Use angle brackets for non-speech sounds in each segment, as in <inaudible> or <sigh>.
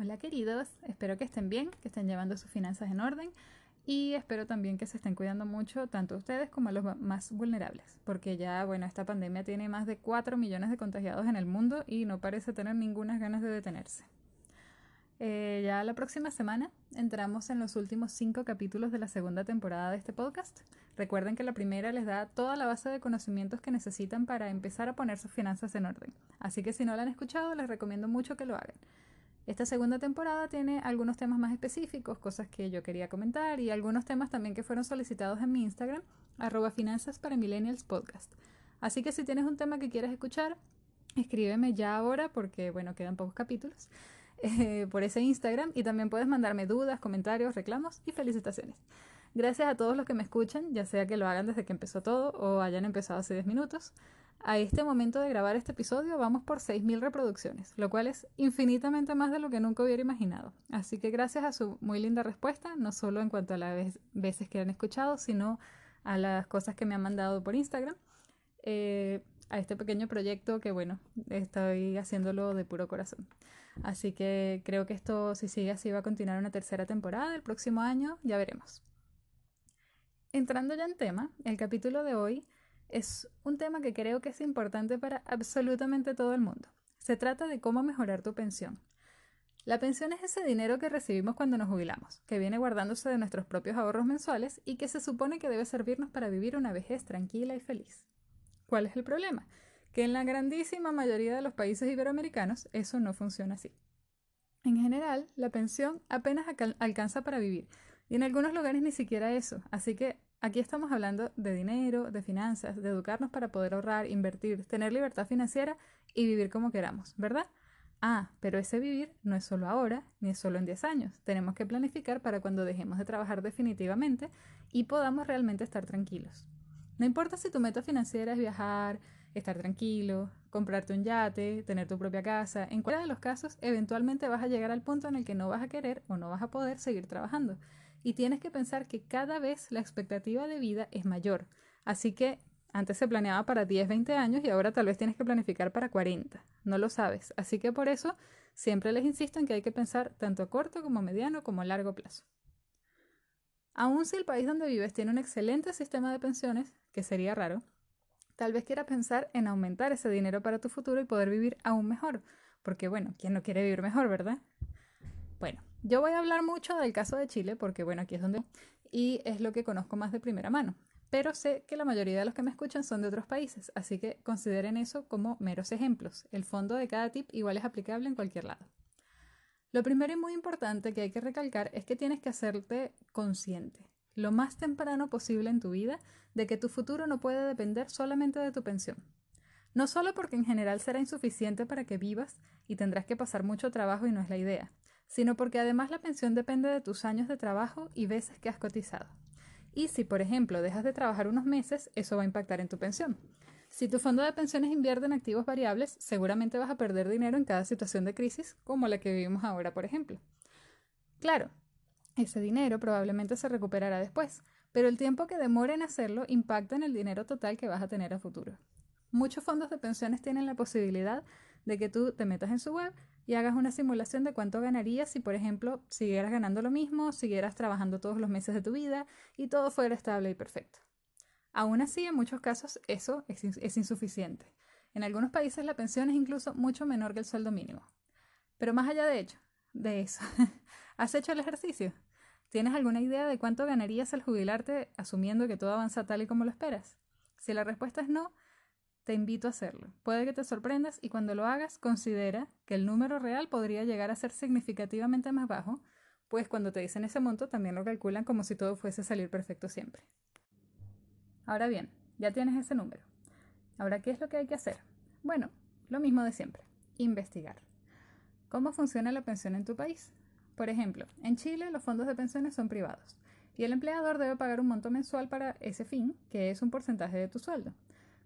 Hola queridos, espero que estén bien, que estén llevando sus finanzas en orden y espero también que se estén cuidando mucho tanto ustedes como los más vulnerables, porque ya, bueno, esta pandemia tiene más de 4 millones de contagiados en el mundo y no parece tener ninguna ganas de detenerse. Eh, ya la próxima semana entramos en los últimos cinco capítulos de la segunda temporada de este podcast. Recuerden que la primera les da toda la base de conocimientos que necesitan para empezar a poner sus finanzas en orden. Así que si no la han escuchado, les recomiendo mucho que lo hagan. Esta segunda temporada tiene algunos temas más específicos, cosas que yo quería comentar y algunos temas también que fueron solicitados en mi Instagram, arroba finanzas para millennials podcast. Así que si tienes un tema que quieras escuchar, escríbeme ya ahora porque, bueno, quedan pocos capítulos. <laughs> Eh, por ese Instagram y también puedes mandarme dudas, comentarios, reclamos y felicitaciones. Gracias a todos los que me escuchan, ya sea que lo hagan desde que empezó todo o hayan empezado hace 10 minutos. A este momento de grabar este episodio vamos por 6.000 reproducciones, lo cual es infinitamente más de lo que nunca hubiera imaginado. Así que gracias a su muy linda respuesta, no solo en cuanto a las veces que han escuchado, sino a las cosas que me han mandado por Instagram, eh, a este pequeño proyecto que bueno, estoy haciéndolo de puro corazón. Así que creo que esto, si sigue así, va a continuar una tercera temporada el próximo año, ya veremos. Entrando ya en tema, el capítulo de hoy es un tema que creo que es importante para absolutamente todo el mundo. Se trata de cómo mejorar tu pensión. La pensión es ese dinero que recibimos cuando nos jubilamos, que viene guardándose de nuestros propios ahorros mensuales y que se supone que debe servirnos para vivir una vejez tranquila y feliz. ¿Cuál es el problema? que en la grandísima mayoría de los países iberoamericanos eso no funciona así. En general, la pensión apenas alcanza para vivir, y en algunos lugares ni siquiera eso, así que aquí estamos hablando de dinero, de finanzas, de educarnos para poder ahorrar, invertir, tener libertad financiera y vivir como queramos, ¿verdad? Ah, pero ese vivir no es solo ahora, ni es solo en 10 años. Tenemos que planificar para cuando dejemos de trabajar definitivamente y podamos realmente estar tranquilos. No importa si tu meta financiera es viajar, estar tranquilo, comprarte un yate, tener tu propia casa. En cualquiera de los casos, eventualmente vas a llegar al punto en el que no vas a querer o no vas a poder seguir trabajando. Y tienes que pensar que cada vez la expectativa de vida es mayor. Así que antes se planeaba para 10, 20 años y ahora tal vez tienes que planificar para 40. No lo sabes. Así que por eso siempre les insisto en que hay que pensar tanto a corto como a mediano como a largo plazo. Aun si el país donde vives tiene un excelente sistema de pensiones, que sería raro, Tal vez quieras pensar en aumentar ese dinero para tu futuro y poder vivir aún mejor. Porque bueno, ¿quién no quiere vivir mejor, verdad? Bueno, yo voy a hablar mucho del caso de Chile porque bueno, aquí es donde... Y es lo que conozco más de primera mano. Pero sé que la mayoría de los que me escuchan son de otros países, así que consideren eso como meros ejemplos. El fondo de cada tip igual es aplicable en cualquier lado. Lo primero y muy importante que hay que recalcar es que tienes que hacerte consciente lo más temprano posible en tu vida de que tu futuro no puede depender solamente de tu pensión. No solo porque en general será insuficiente para que vivas y tendrás que pasar mucho trabajo y no es la idea, sino porque además la pensión depende de tus años de trabajo y veces que has cotizado. Y si, por ejemplo, dejas de trabajar unos meses, eso va a impactar en tu pensión. Si tu fondo de pensiones invierte en activos variables, seguramente vas a perder dinero en cada situación de crisis, como la que vivimos ahora, por ejemplo. Claro, ese dinero probablemente se recuperará después, pero el tiempo que demore en hacerlo impacta en el dinero total que vas a tener a futuro. Muchos fondos de pensiones tienen la posibilidad de que tú te metas en su web y hagas una simulación de cuánto ganarías si, por ejemplo, siguieras ganando lo mismo, siguieras trabajando todos los meses de tu vida y todo fuera estable y perfecto. Aún así, en muchos casos eso es, insuficiente. En algunos países la pensión es incluso mucho menor que el sueldo mínimo. Pero más allá de hecho, de eso, <laughs> ¿has hecho el ejercicio? ¿Tienes alguna idea de cuánto ganarías al jubilarte asumiendo que todo avanza tal y como lo esperas? Si la respuesta es no, te invito a hacerlo. Puede que te sorprendas y cuando lo hagas considera que el número real podría llegar a ser significativamente más bajo, pues cuando te dicen ese monto también lo calculan como si todo fuese salir perfecto siempre. Ahora bien, ya tienes ese número. Ahora, ¿qué es lo que hay que hacer? Bueno, lo mismo de siempre, investigar. ¿Cómo funciona la pensión en tu país? Por ejemplo, en Chile los fondos de pensiones son privados y el empleador debe pagar un monto mensual para ese fin, que es un porcentaje de tu sueldo.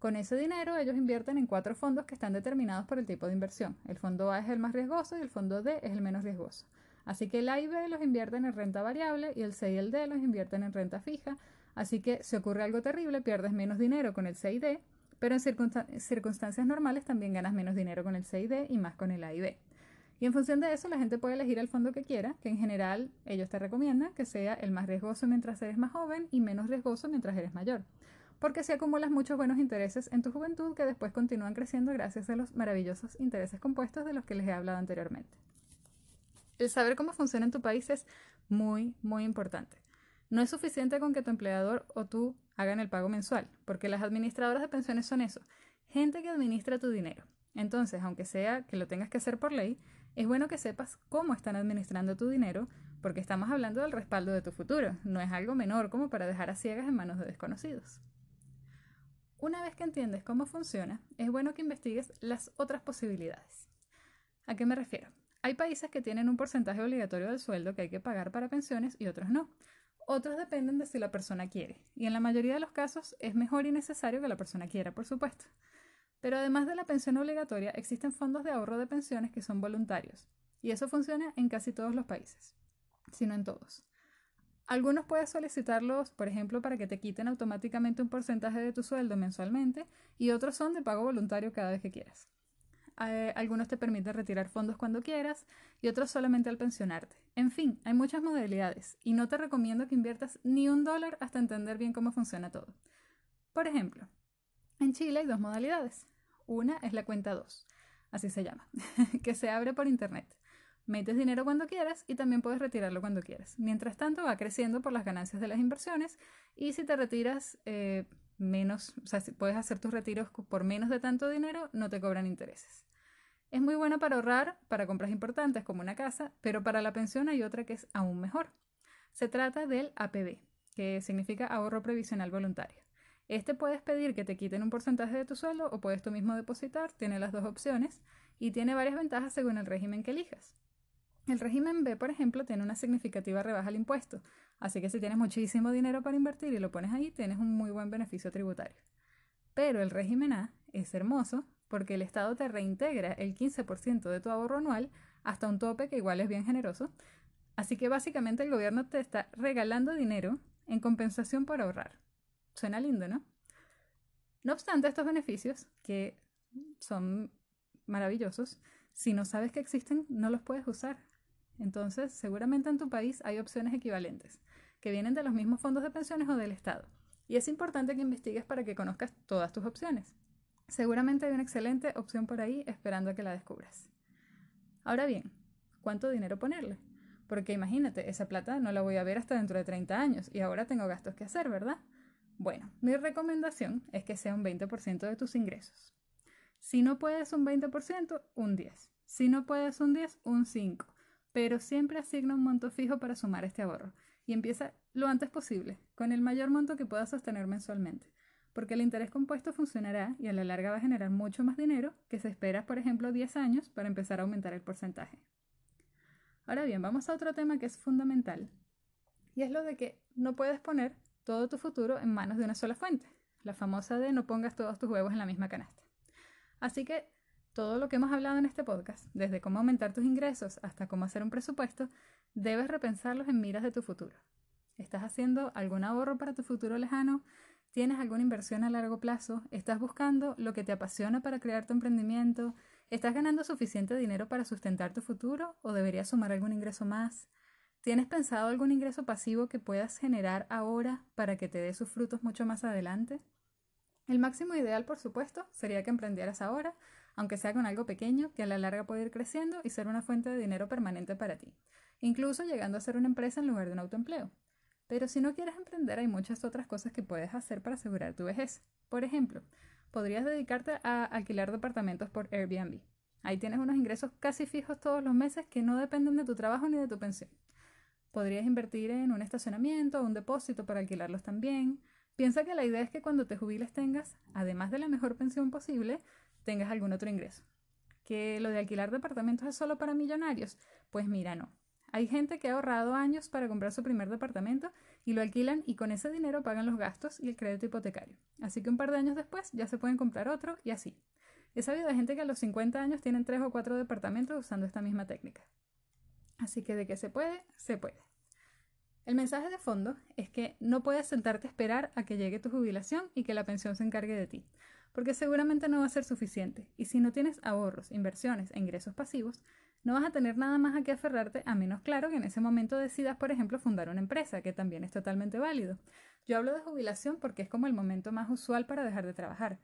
Con ese dinero ellos invierten en cuatro fondos que están determinados por el tipo de inversión. El fondo A es el más riesgoso y el fondo D es el menos riesgoso. Así que el A y B los invierten en renta variable y el C y el D los invierten en renta fija. Así que si ocurre algo terrible pierdes menos dinero con el C y D, pero en circunstancias normales también ganas menos dinero con el CID y más con el AIB. Y en función de eso, la gente puede elegir el fondo que quiera, que en general ellos te recomiendan que sea el más riesgoso mientras eres más joven y menos riesgoso mientras eres mayor. Porque si acumulas muchos buenos intereses en tu juventud que después continúan creciendo gracias a los maravillosos intereses compuestos de los que les he hablado anteriormente. El saber cómo funciona en tu país es muy, muy importante. No es suficiente con que tu empleador o tú hagan el pago mensual, porque las administradoras de pensiones son eso, gente que administra tu dinero. Entonces, aunque sea que lo tengas que hacer por ley, es bueno que sepas cómo están administrando tu dinero, porque estamos hablando del respaldo de tu futuro, no es algo menor como para dejar a ciegas en manos de desconocidos. Una vez que entiendes cómo funciona, es bueno que investigues las otras posibilidades. ¿A qué me refiero? Hay países que tienen un porcentaje obligatorio del sueldo que hay que pagar para pensiones y otros no. Otros dependen de si la persona quiere, y en la mayoría de los casos es mejor y necesario que la persona quiera, por supuesto. Pero además de la pensión obligatoria, existen fondos de ahorro de pensiones que son voluntarios, y eso funciona en casi todos los países, si no en todos. Algunos puedes solicitarlos, por ejemplo, para que te quiten automáticamente un porcentaje de tu sueldo mensualmente, y otros son de pago voluntario cada vez que quieras. Eh, algunos te permiten retirar fondos cuando quieras y otros solamente al pensionarte. En fin, hay muchas modalidades y no te recomiendo que inviertas ni un dólar hasta entender bien cómo funciona todo. Por ejemplo, en Chile hay dos modalidades. Una es la cuenta 2, así se llama, <laughs> que se abre por internet. Metes dinero cuando quieras y también puedes retirarlo cuando quieras. Mientras tanto, va creciendo por las ganancias de las inversiones y si te retiras eh, menos, o sea, si puedes hacer tus retiros por menos de tanto dinero, no te cobran intereses. Es muy buena para ahorrar, para compras importantes como una casa, pero para la pensión hay otra que es aún mejor. Se trata del APB, que significa ahorro previsional voluntario. Este puedes pedir que te quiten un porcentaje de tu sueldo o puedes tú mismo depositar, tiene las dos opciones y tiene varias ventajas según el régimen que elijas. El régimen B, por ejemplo, tiene una significativa rebaja al impuesto, así que si tienes muchísimo dinero para invertir y lo pones ahí, tienes un muy buen beneficio tributario. Pero el régimen A es hermoso porque el Estado te reintegra el 15% de tu ahorro anual hasta un tope que igual es bien generoso, así que básicamente el gobierno te está regalando dinero en compensación por ahorrar. Suena lindo, ¿no? No obstante, estos beneficios, que son maravillosos, si no sabes que existen, no los puedes usar. Entonces, seguramente en tu país hay opciones equivalentes, que vienen de los mismos fondos de pensiones o del Estado. Y es importante que investigues para que conozcas todas tus opciones. Seguramente hay una excelente opción por ahí esperando a que la descubras. Ahora bien, ¿cuánto dinero ponerle? Porque imagínate, esa plata no la voy a ver hasta dentro de 30 años y ahora tengo gastos que hacer, ¿verdad? Bueno, mi recomendación es que sea un 20% de tus ingresos. Si no puedes un 20%, un 10. Si no puedes un 10, un 5. Pero siempre asigna un monto fijo para sumar este ahorro y empieza lo antes posible, con el mayor monto que puedas sostener mensualmente, porque el interés compuesto funcionará y a la larga va a generar mucho más dinero que se espera, por ejemplo, 10 años para empezar a aumentar el porcentaje. Ahora bien, vamos a otro tema que es fundamental, y es lo de que no puedes poner todo tu futuro en manos de una sola fuente, la famosa de no pongas todos tus huevos en la misma canasta. Así que todo lo que hemos hablado en este podcast, desde cómo aumentar tus ingresos hasta cómo hacer un presupuesto, debes repensarlos en miras de tu futuro. ¿Estás haciendo algún ahorro para tu futuro lejano? ¿Tienes alguna inversión a largo plazo? ¿Estás buscando lo que te apasiona para crear tu emprendimiento? ¿Estás ganando suficiente dinero para sustentar tu futuro o deberías sumar algún ingreso más? ¿Tienes pensado algún ingreso pasivo que puedas generar ahora para que te dé sus frutos mucho más adelante? El máximo ideal, por supuesto, sería que emprendieras ahora, aunque sea con algo pequeño, que a la larga puede ir creciendo y ser una fuente de dinero permanente para ti, incluso llegando a ser una empresa en lugar de un autoempleo. Pero si no quieres emprender, hay muchas otras cosas que puedes hacer para asegurar tu vejez. Por ejemplo, podrías dedicarte a alquilar departamentos por Airbnb. Ahí tienes unos ingresos casi fijos todos los meses que no dependen de tu trabajo ni de tu pensión. Podrías invertir en un estacionamiento o un depósito para alquilarlos también. Piensa que la idea es que cuando te jubiles tengas, además de la mejor pensión posible, tengas algún otro ingreso. ¿Que lo de alquilar departamentos es solo para millonarios? Pues mira, no. Hay gente que ha ahorrado años para comprar su primer departamento y lo alquilan y con ese dinero pagan los gastos y el crédito hipotecario. Así que un par de años después ya se pueden comprar otro y así. He sabido de gente que a los 50 años tienen tres o cuatro departamentos usando esta misma técnica. Así que de que se puede, se puede. El mensaje de fondo es que no puedes sentarte a esperar a que llegue tu jubilación y que la pensión se encargue de ti, porque seguramente no va a ser suficiente. Y si no tienes ahorros, inversiones e ingresos pasivos, no vas a tener nada más a qué aferrarte, a menos claro que en ese momento decidas, por ejemplo, fundar una empresa, que también es totalmente válido. Yo hablo de jubilación porque es como el momento más usual para dejar de trabajar,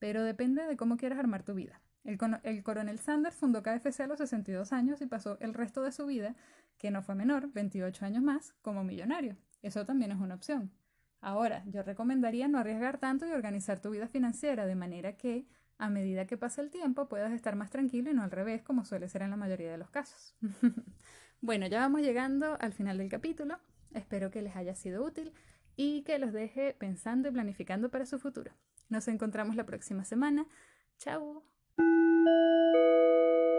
pero depende de cómo quieras armar tu vida. El, el, coronel Sanders fundó KFC a los 62 años y pasó el resto de su vida, que no fue menor, 28 años más, como millonario. Eso también es una opción. Ahora, yo recomendaría no arriesgar tanto y organizar tu vida financiera de manera que, a medida que pase el tiempo, puedas estar más tranquilo y no al revés, como suele ser en la mayoría de los casos. <laughs> bueno, ya vamos llegando al final del capítulo. Espero que les haya sido útil y que los deje pensando y planificando para su futuro. Nos encontramos la próxima semana. Chao. Thank you.